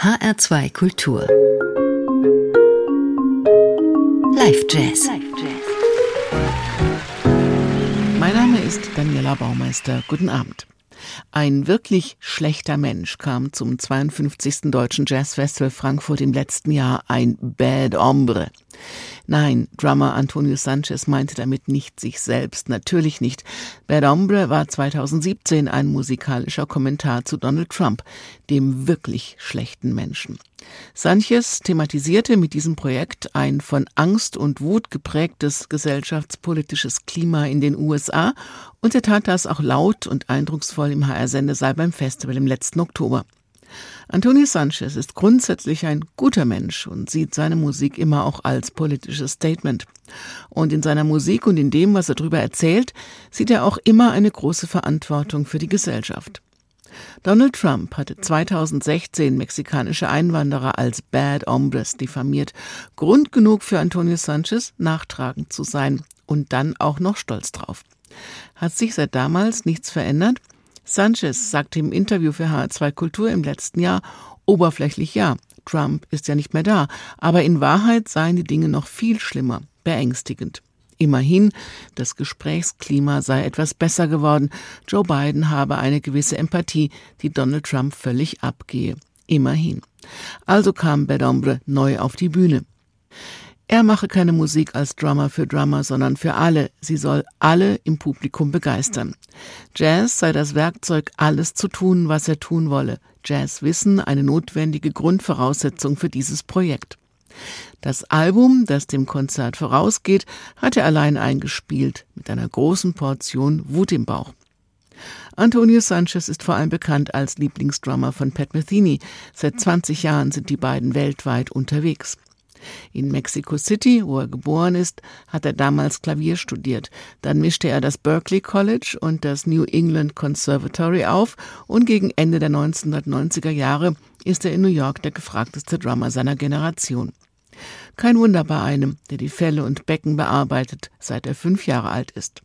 HR2 Kultur. Live Jazz. Mein Name ist Daniela Baumeister. Guten Abend. Ein wirklich schlechter Mensch kam zum 52. Deutschen Jazzfestival Frankfurt im letzten Jahr, ein Bad Hombre. Nein, Drummer Antonio Sanchez meinte damit nicht sich selbst, natürlich nicht. Bad Hombre war 2017 ein musikalischer Kommentar zu Donald Trump, dem wirklich schlechten Menschen. Sanchez thematisierte mit diesem Projekt ein von Angst und Wut geprägtes gesellschaftspolitisches Klima in den USA und er tat das auch laut und eindrucksvoll im HR-Sendesaal beim Festival im letzten Oktober. Antonio Sanchez ist grundsätzlich ein guter Mensch und sieht seine Musik immer auch als politisches Statement. Und in seiner Musik und in dem, was er darüber erzählt, sieht er auch immer eine große Verantwortung für die Gesellschaft. Donald Trump hatte 2016 mexikanische Einwanderer als Bad Hombres diffamiert. Grund genug für Antonio Sanchez, nachtragend zu sein und dann auch noch stolz drauf. Hat sich seit damals nichts verändert? Sanchez sagte im Interview für HR2 Kultur im letzten Jahr, oberflächlich ja, Trump ist ja nicht mehr da, aber in Wahrheit seien die Dinge noch viel schlimmer, beängstigend. Immerhin, das Gesprächsklima sei etwas besser geworden. Joe Biden habe eine gewisse Empathie, die Donald Trump völlig abgehe. Immerhin. Also kam Bedombre neu auf die Bühne. Er mache keine Musik als Drummer für Drummer, sondern für alle. Sie soll alle im Publikum begeistern. Jazz sei das Werkzeug, alles zu tun, was er tun wolle. Jazzwissen eine notwendige Grundvoraussetzung für dieses Projekt. Das Album, das dem Konzert vorausgeht, hat er allein eingespielt, mit einer großen Portion Wut im Bauch. Antonio Sanchez ist vor allem bekannt als Lieblingsdrummer von Pat Metheny. Seit 20 Jahren sind die beiden weltweit unterwegs. In Mexico City, wo er geboren ist, hat er damals Klavier studiert. Dann mischte er das Berkeley College und das New England Conservatory auf und gegen Ende der 1990er Jahre ist er in New York der gefragteste Drummer seiner Generation. Kein Wunder bei einem, der die Fälle und Becken bearbeitet, seit er fünf Jahre alt ist.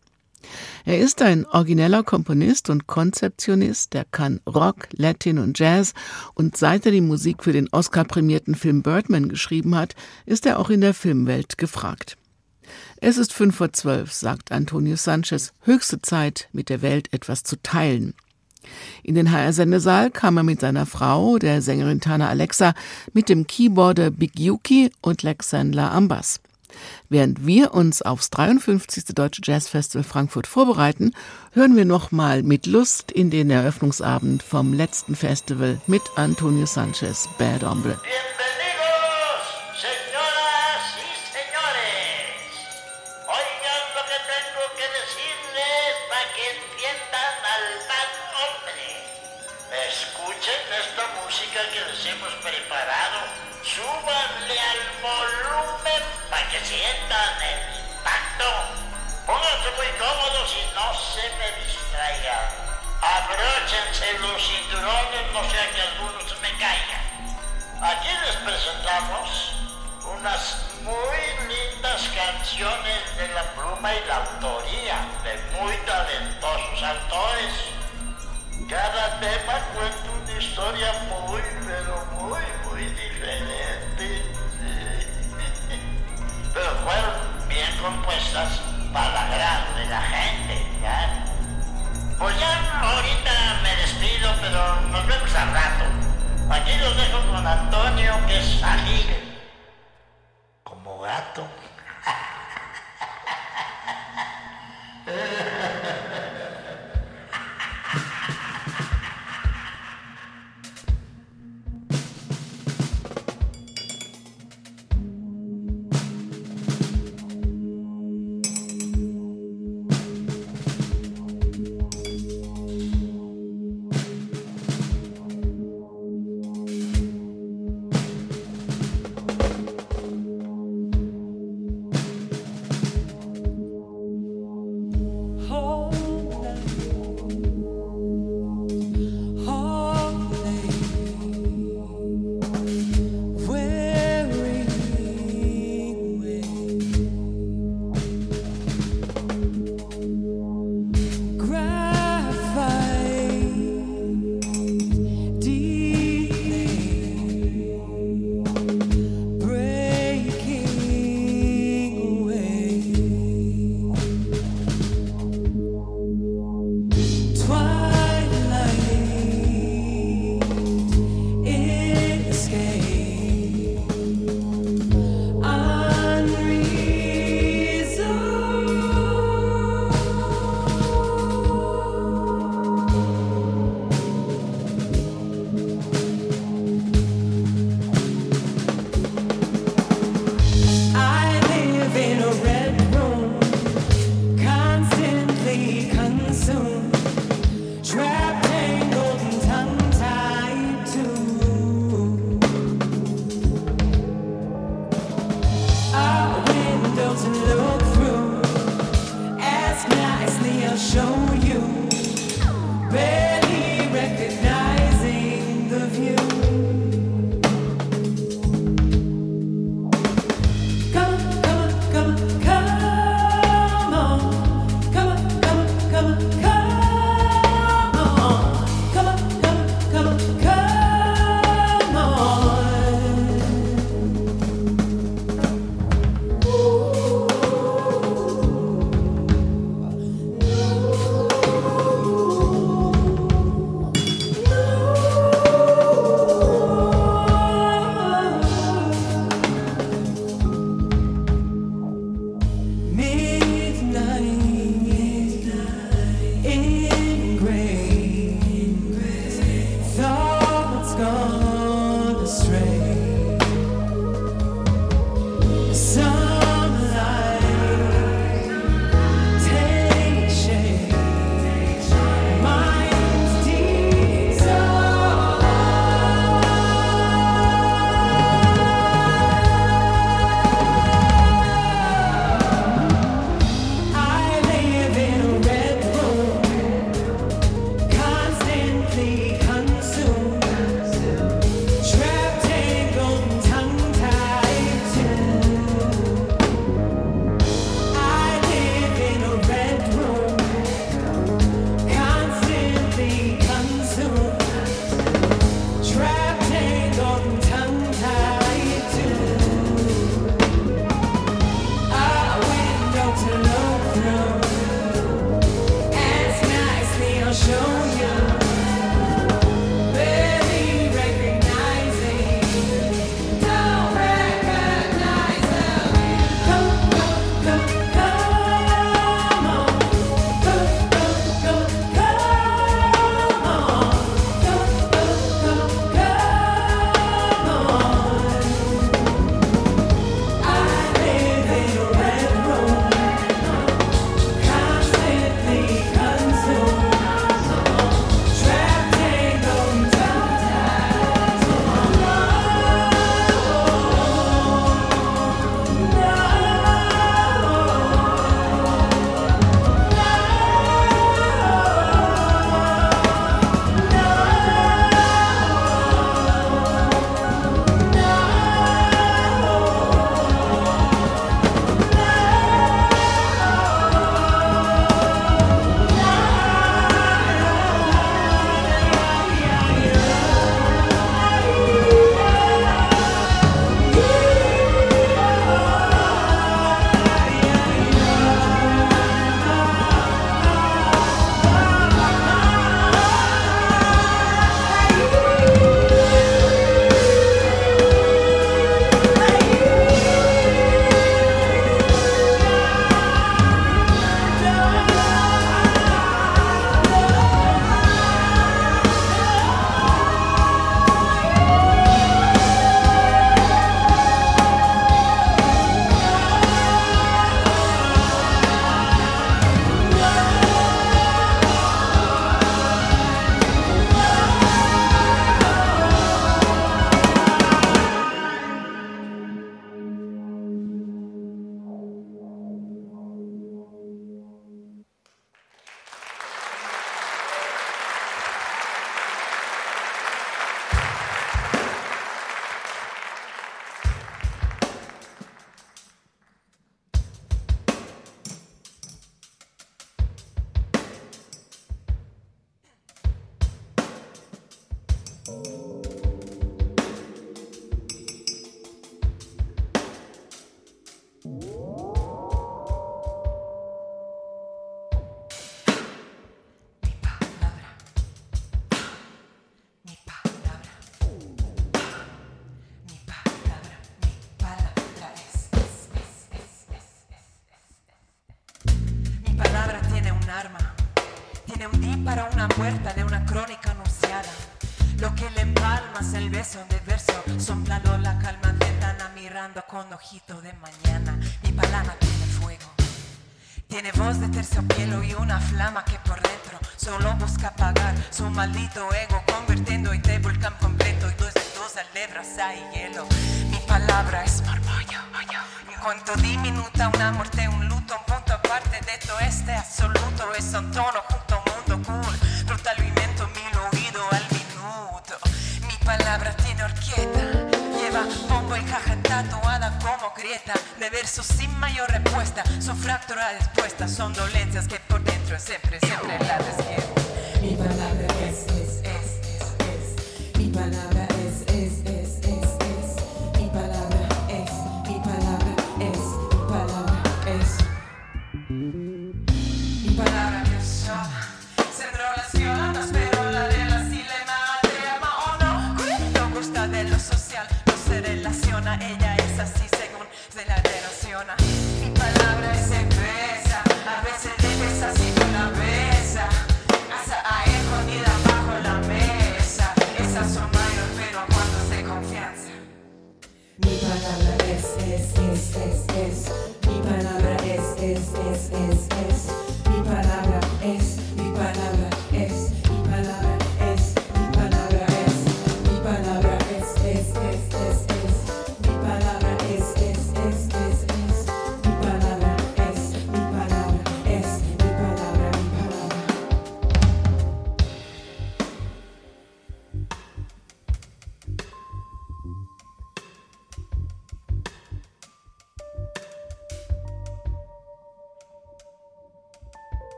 Er ist ein origineller Komponist und Konzeptionist, der kann Rock, Latin und Jazz und seit er die Musik für den Oscar-prämierten Film Birdman geschrieben hat, ist er auch in der Filmwelt gefragt. Es ist fünf vor zwölf, sagt Antonio Sanchez, höchste Zeit, mit der Welt etwas zu teilen. In den HR-Sendesaal kam er mit seiner Frau, der Sängerin Tana Alexa, mit dem Keyboarder Big Yuki und Lex Sandler am Bass. Während wir uns aufs 53. Deutsche Jazz Festival Frankfurt vorbereiten, hören wir nochmal mit Lust in den Eröffnungsabend vom letzten Festival mit Antonio Sanchez, Bad Hombre. Abróchense los cinturones, no sea que algunos se me caigan. Nos vemos al rato. Aquí los dejo con Antonio, que es. Calma ventana mirando con ojito de mañana. Mi palabra tiene fuego. Tiene voz de terciopelo y una flama que por dentro solo busca apagar su maldito ego, convirtiendo este volcán completo y dos de dos alebras hay hielo. Mi palabra es marmollo. En cuanto diminuta una muerte, un luto, un punto aparte de todo este absoluto, es un tono junto a un mundo cool. Fruta alimento mil oído al minuto. Mi palabra tiene orquesta. Lleva bombo y caja tatuada como grieta de versos sin mayor respuesta. Son fracturas expuestas, son dolencias que por dentro siempre, siempre la despierto. Mi palabra es, es, es, es, es. Mi palabra es, es, es. Mi palabra es, es, es, es,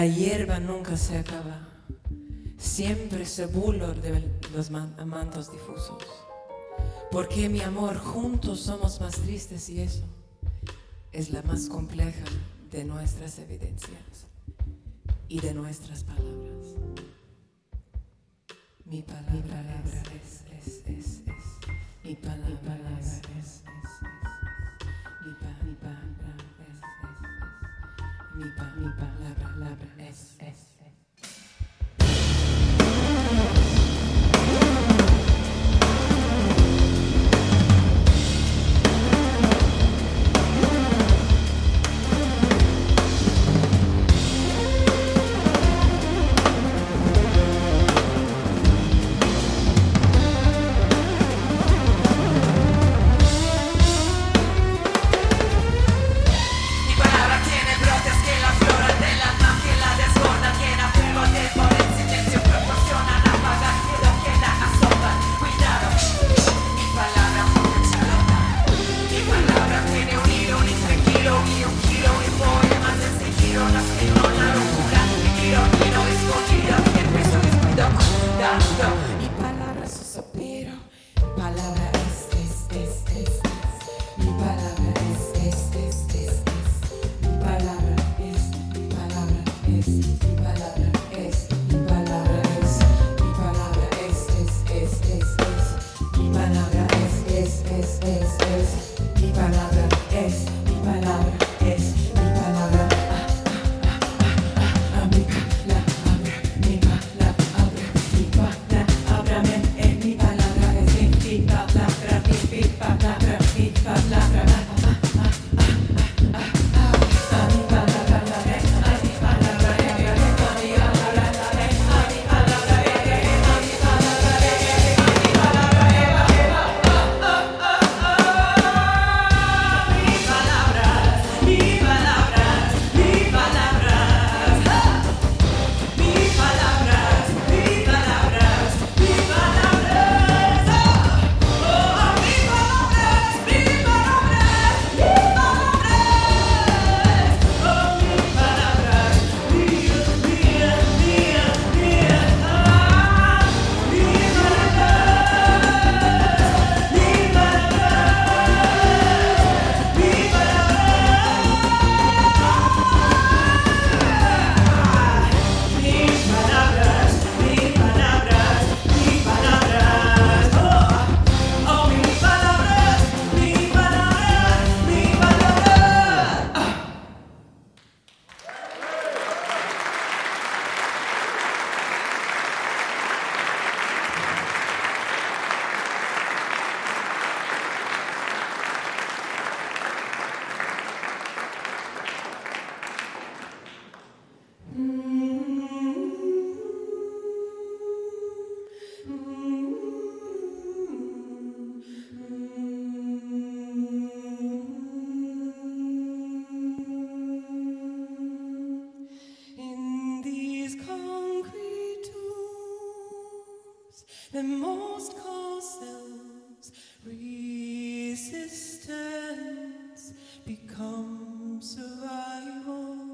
La hierba nunca se acaba. Siempre se bulo de los man- mantos difusos. Porque mi amor, juntos somos más tristes y eso es la más compleja de nuestras evidencias y de nuestras palabras. Mi palabra, es, es, es, es, Mi palabra, es, es, es, Nipa, Nipa, la, la, S, S. from survival.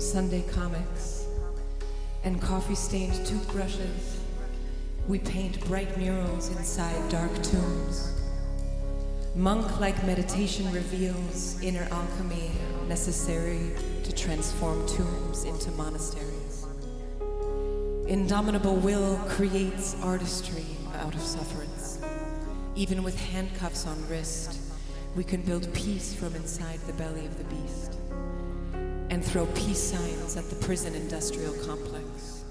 Sunday comics and coffee stained toothbrushes, we paint bright murals inside dark tombs. Monk like meditation reveals inner alchemy necessary to transform tombs into monasteries. Indomitable will creates artistry out of sufferance. Even with handcuffs on wrist, we can build peace from inside the belly of the beast and throw peace signs at the prison industrial complex.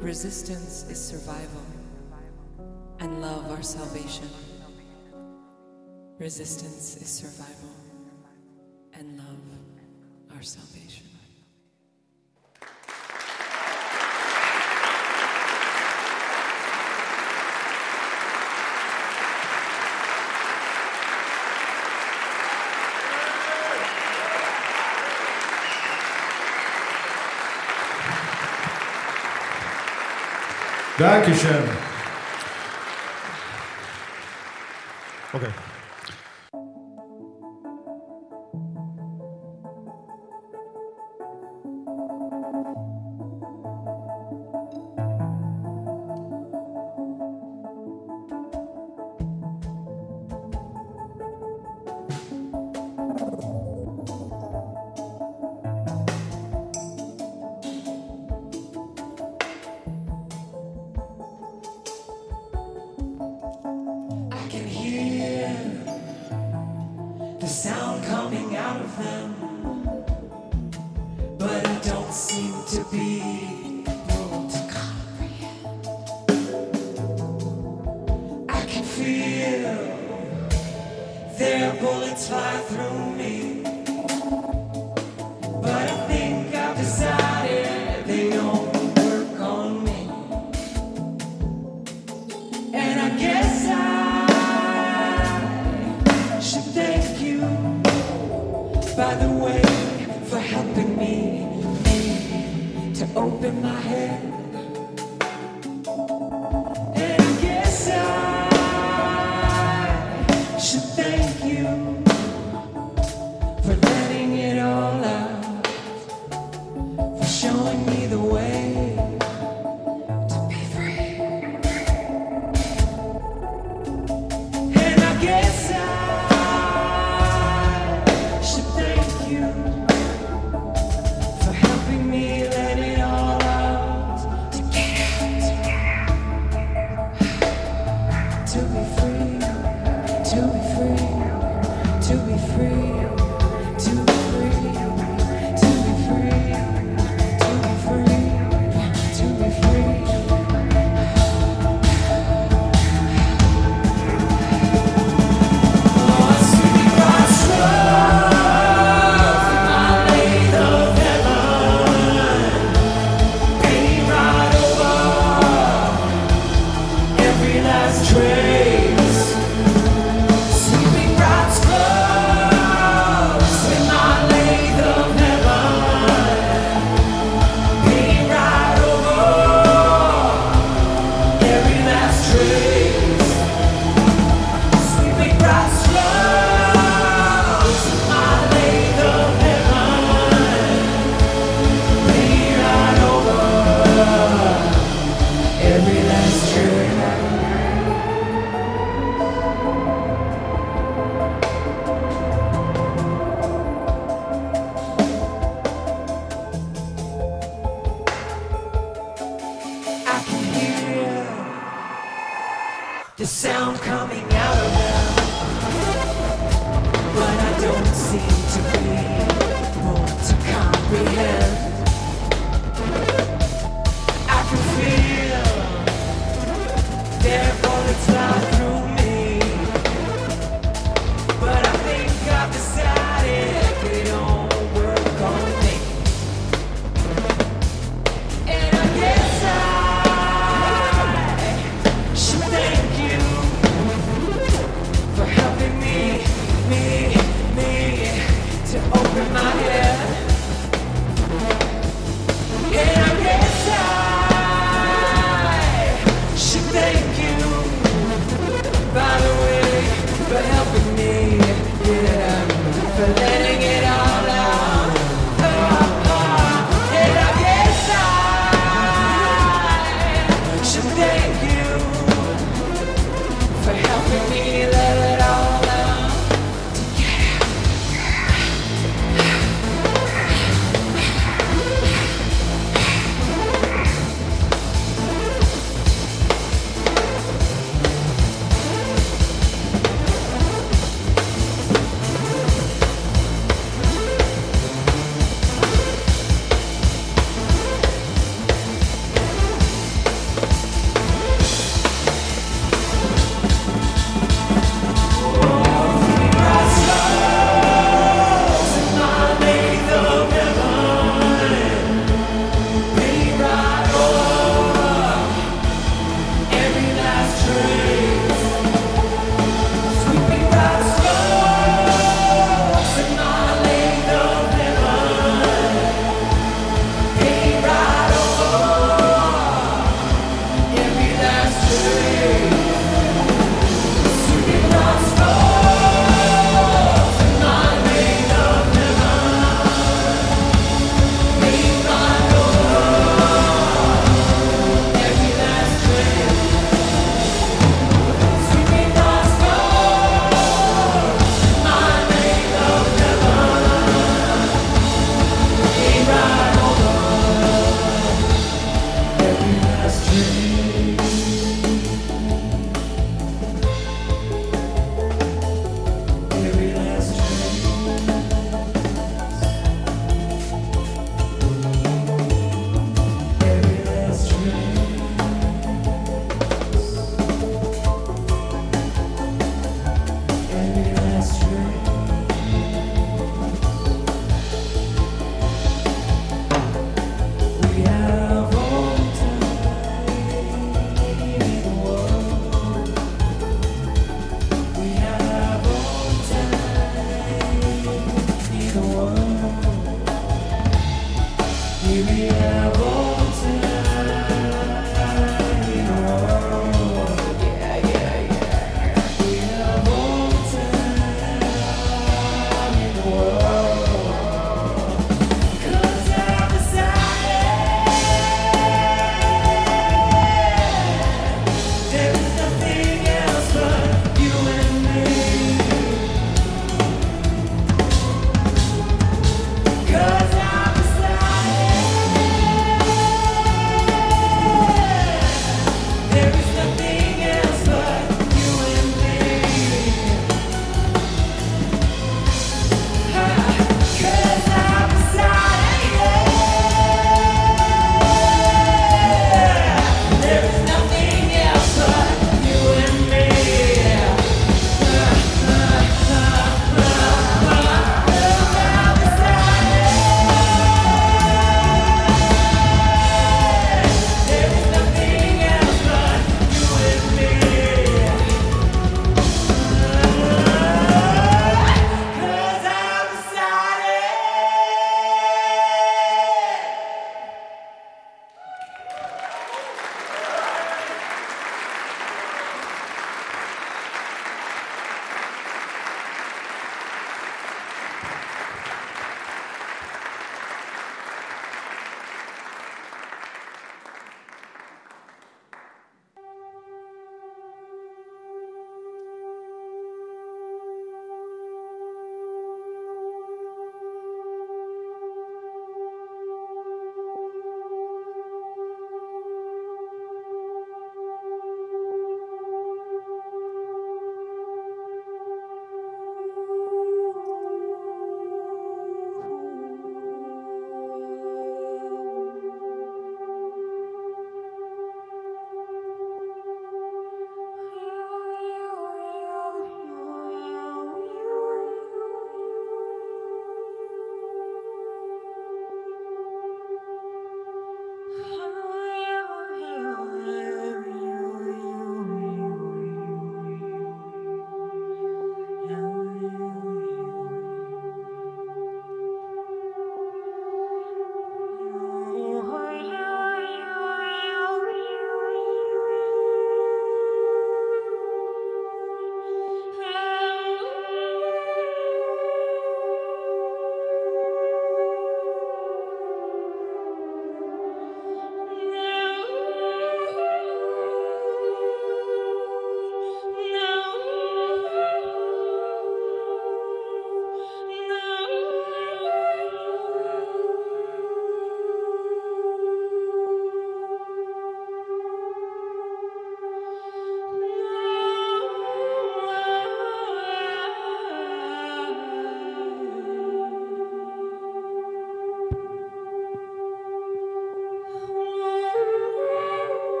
Resistance is survival, and love our salvation. Resistance is survival, and love our salvation. Dankeschön. Okay.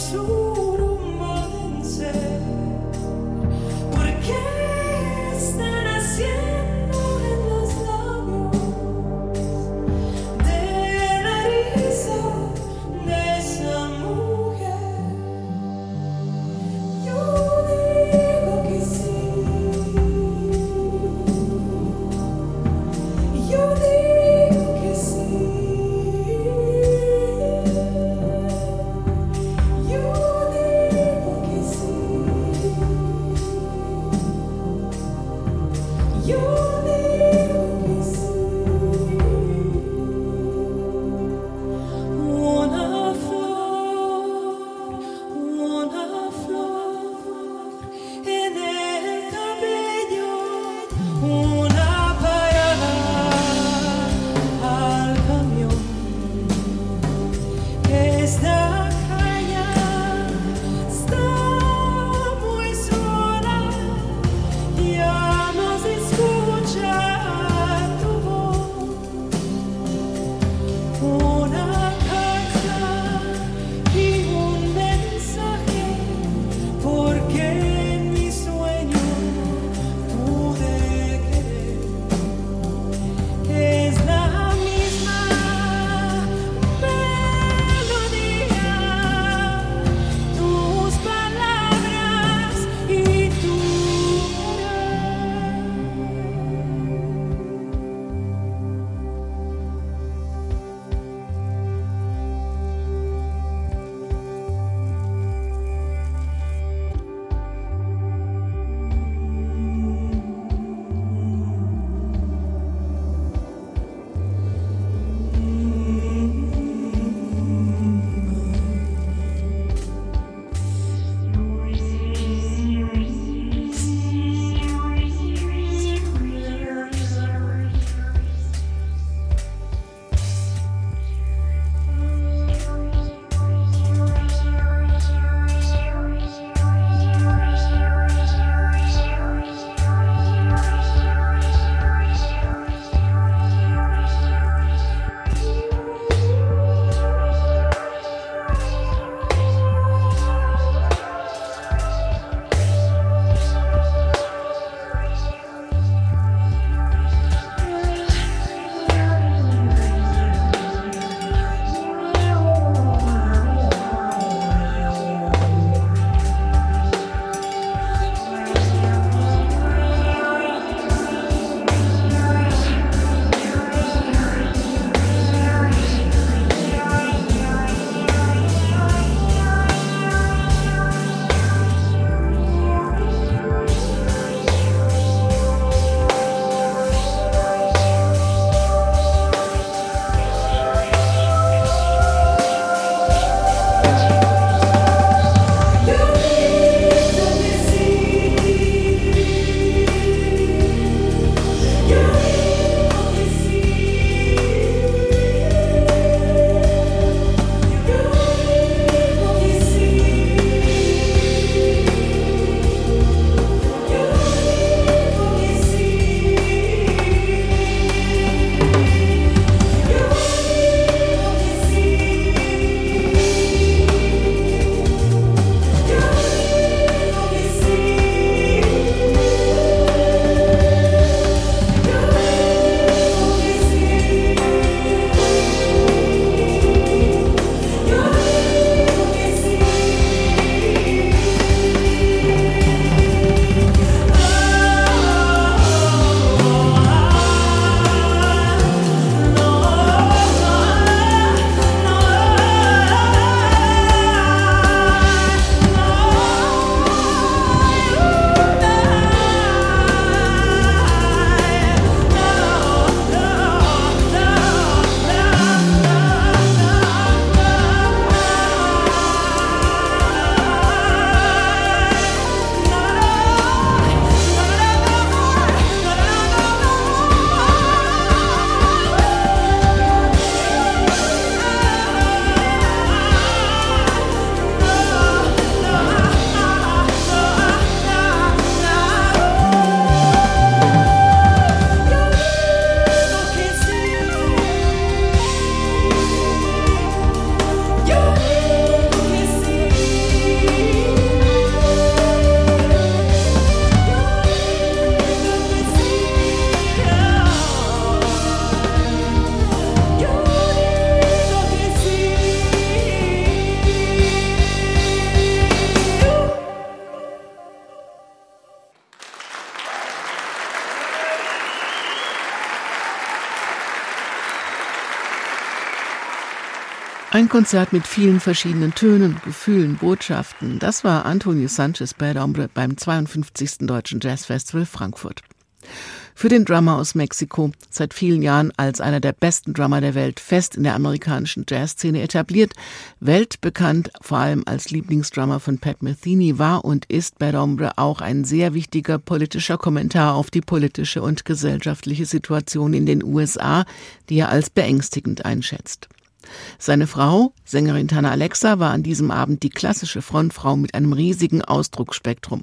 soul. Ein Konzert mit vielen verschiedenen Tönen, Gefühlen, Botschaften. Das war Antonio Sanchez Bad Hombre beim 52. Deutschen Jazzfestival Frankfurt. Für den Drummer aus Mexiko, seit vielen Jahren als einer der besten Drummer der Welt, fest in der amerikanischen Jazzszene etabliert, weltbekannt vor allem als Lieblingsdrummer von Pat Metheny, war und ist Bad Hombre auch ein sehr wichtiger politischer Kommentar auf die politische und gesellschaftliche Situation in den USA, die er als beängstigend einschätzt. Seine Frau, Sängerin Tana Alexa, war an diesem Abend die klassische Frontfrau mit einem riesigen Ausdrucksspektrum.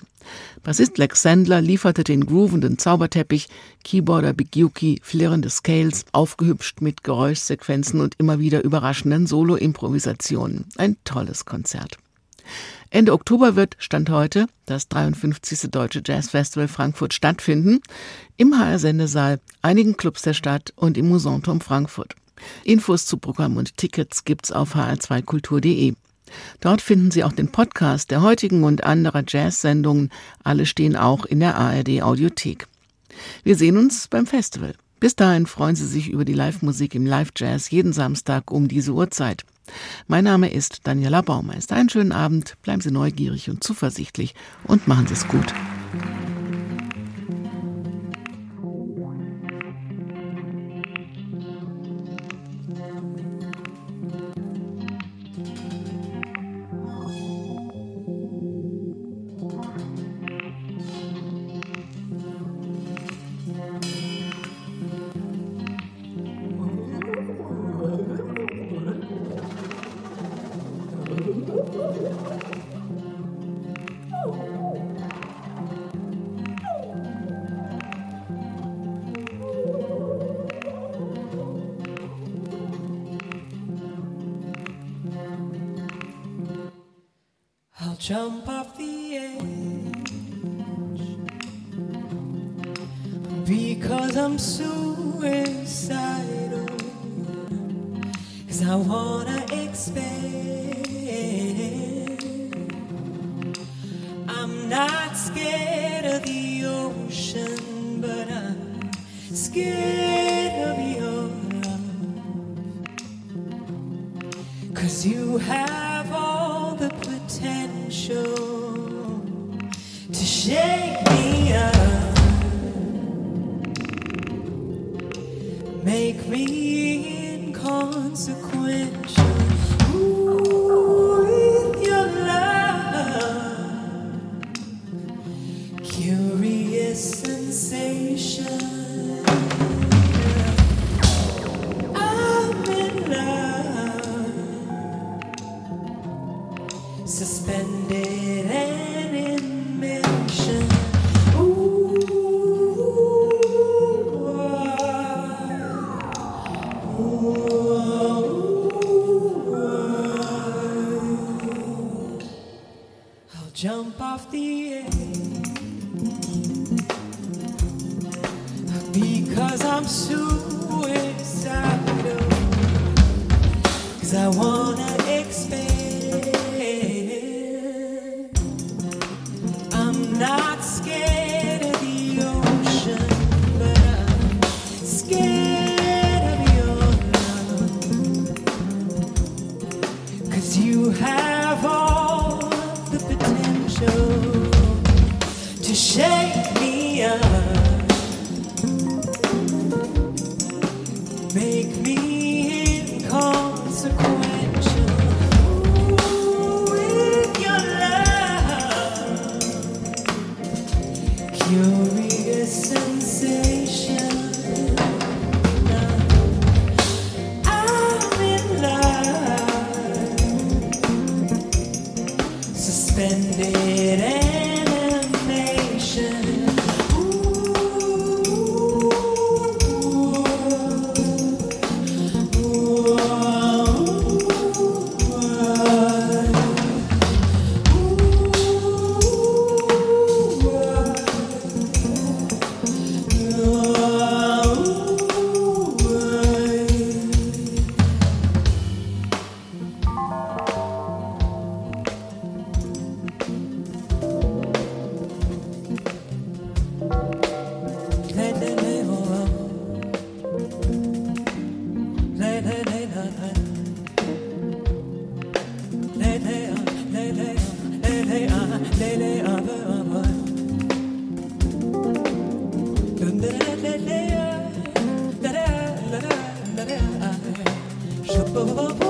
Bassist Lex Sandler lieferte den groovenden Zauberteppich, Keyboarder Big Yuki flirrende Scales, aufgehübscht mit Geräuschsequenzen und immer wieder überraschenden Solo-Improvisationen. Ein tolles Konzert. Ende Oktober wird, Stand heute, das 53. Deutsche Jazzfestival Frankfurt stattfinden, im HR-Sendesaal, einigen Clubs der Stadt und im Musanturm Frankfurt. Infos zu Programm und Tickets gibt's auf hr2kultur.de. Dort finden Sie auch den Podcast der heutigen und anderer Jazz-Sendungen. Alle stehen auch in der ARD Audiothek. Wir sehen uns beim Festival. Bis dahin freuen Sie sich über die Live-Musik im Live-Jazz jeden Samstag um diese Uhrzeit. Mein Name ist Daniela Baumeister. Einen schönen Abend, bleiben Sie neugierig und zuversichtlich und machen Sie es gut. Jump off the edge because I'm suicidal. Jump off the edge because I'm suicidal. Cause I wanna expand. lele un peu un peu. Je peux